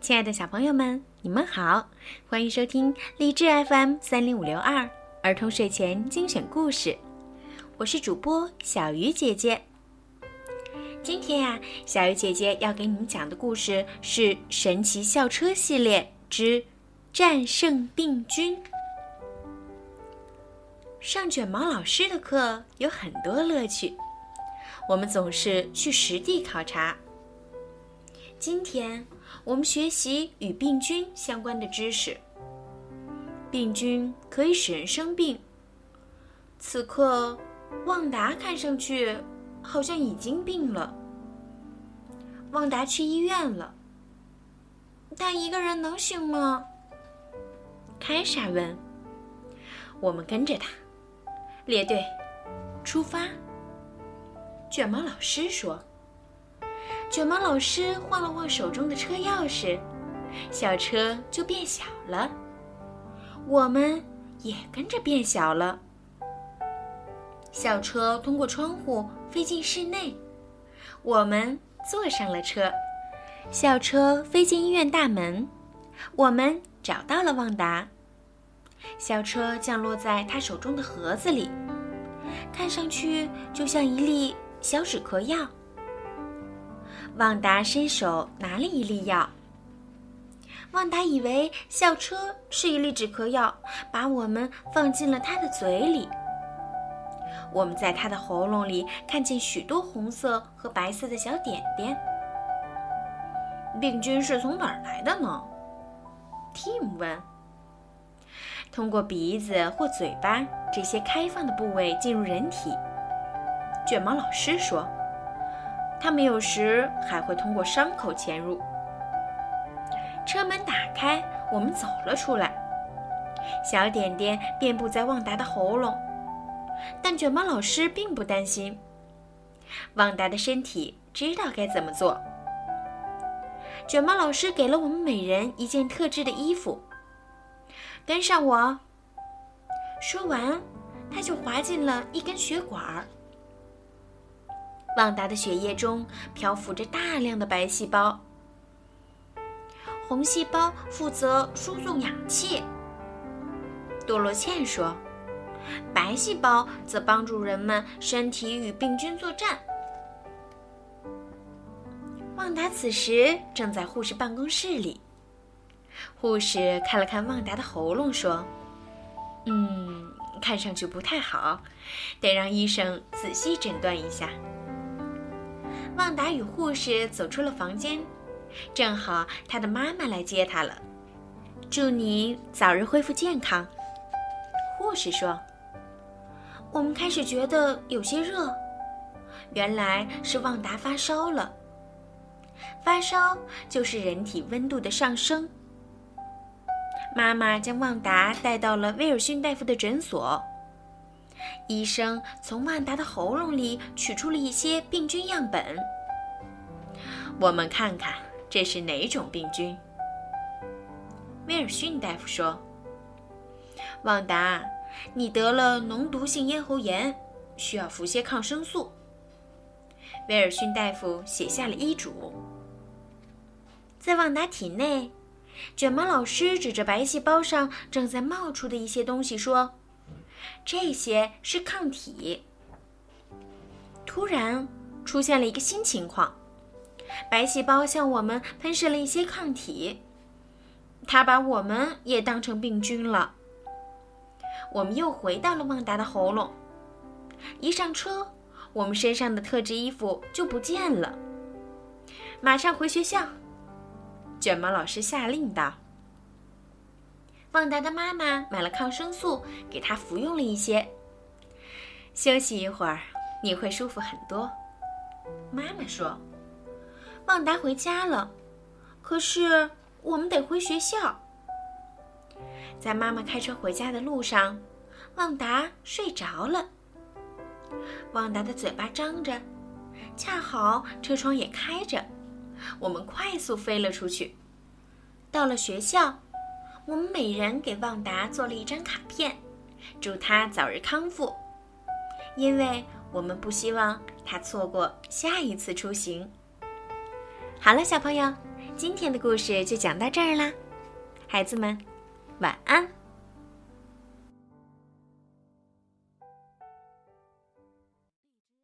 亲爱的小朋友们，你们好，欢迎收听励志 FM 三零五六二儿童睡前精选故事，我是主播小鱼姐姐。今天呀，小鱼姐姐要给你们讲的故事是《神奇校车系列之战胜病菌》。上卷毛老师的课有很多乐趣，我们总是去实地考察。今天。我们学习与病菌相关的知识。病菌可以使人生病。此刻，旺达看上去好像已经病了。旺达去医院了。但一个人能行吗？凯莎问。我们跟着他，列队，出发。卷毛老师说。卷毛老师晃了晃手中的车钥匙，小车就变小了。我们也跟着变小了。小车通过窗户飞进室内，我们坐上了车。小车飞进医院大门，我们找到了旺达。小车降落在他手中的盒子里，看上去就像一粒小止咳药。旺达伸手拿了一粒药。旺达以为校车是一粒止咳药，把我们放进了他的嘴里。我们在他的喉咙里看见许多红色和白色的小点点。病菌是从哪儿来的呢？Tim 问。通过鼻子或嘴巴这些开放的部位进入人体。卷毛老师说。他们有时还会通过伤口潜入。车门打开，我们走了出来。小点点遍布在旺达的喉咙，但卷毛老师并不担心。旺达的身体知道该怎么做。卷毛老师给了我们每人一件特制的衣服。跟上我。说完，他就滑进了一根血管儿。旺达的血液中漂浮着大量的白细胞，红细胞负责输送氧气。多罗茜说：“白细胞则帮助人们身体与病菌作战。”旺达此时正在护士办公室里，护士看了看旺达的喉咙，说：“嗯，看上去不太好，得让医生仔细诊断一下。”旺达与护士走出了房间，正好他的妈妈来接他了。祝你早日恢复健康，护士说。我们开始觉得有些热，原来是旺达发烧了。发烧就是人体温度的上升。妈妈将旺达带到了威尔逊大夫的诊所。医生从万达的喉咙里取出了一些病菌样本。我们看看这是哪种病菌。威尔逊大夫说：“旺达，你得了脓毒性咽喉炎，需要服些抗生素。”威尔逊大夫写下了医嘱。在旺达体内，卷毛老师指着白细胞上正在冒出的一些东西说。这些是抗体。突然出现了一个新情况，白细胞向我们喷射了一些抗体，它把我们也当成病菌了。我们又回到了旺达的喉咙。一上车，我们身上的特制衣服就不见了。马上回学校，卷毛老师下令道。旺达的妈妈买了抗生素，给他服用了一些。休息一会儿，你会舒服很多。妈妈说：“旺达回家了，可是我们得回学校。”在妈妈开车回家的路上，旺达睡着了。旺达的嘴巴张着，恰好车窗也开着，我们快速飞了出去，到了学校。我们每人给旺达做了一张卡片，祝他早日康复。因为我们不希望他错过下一次出行。好了，小朋友，今天的故事就讲到这儿啦，孩子们，晚安。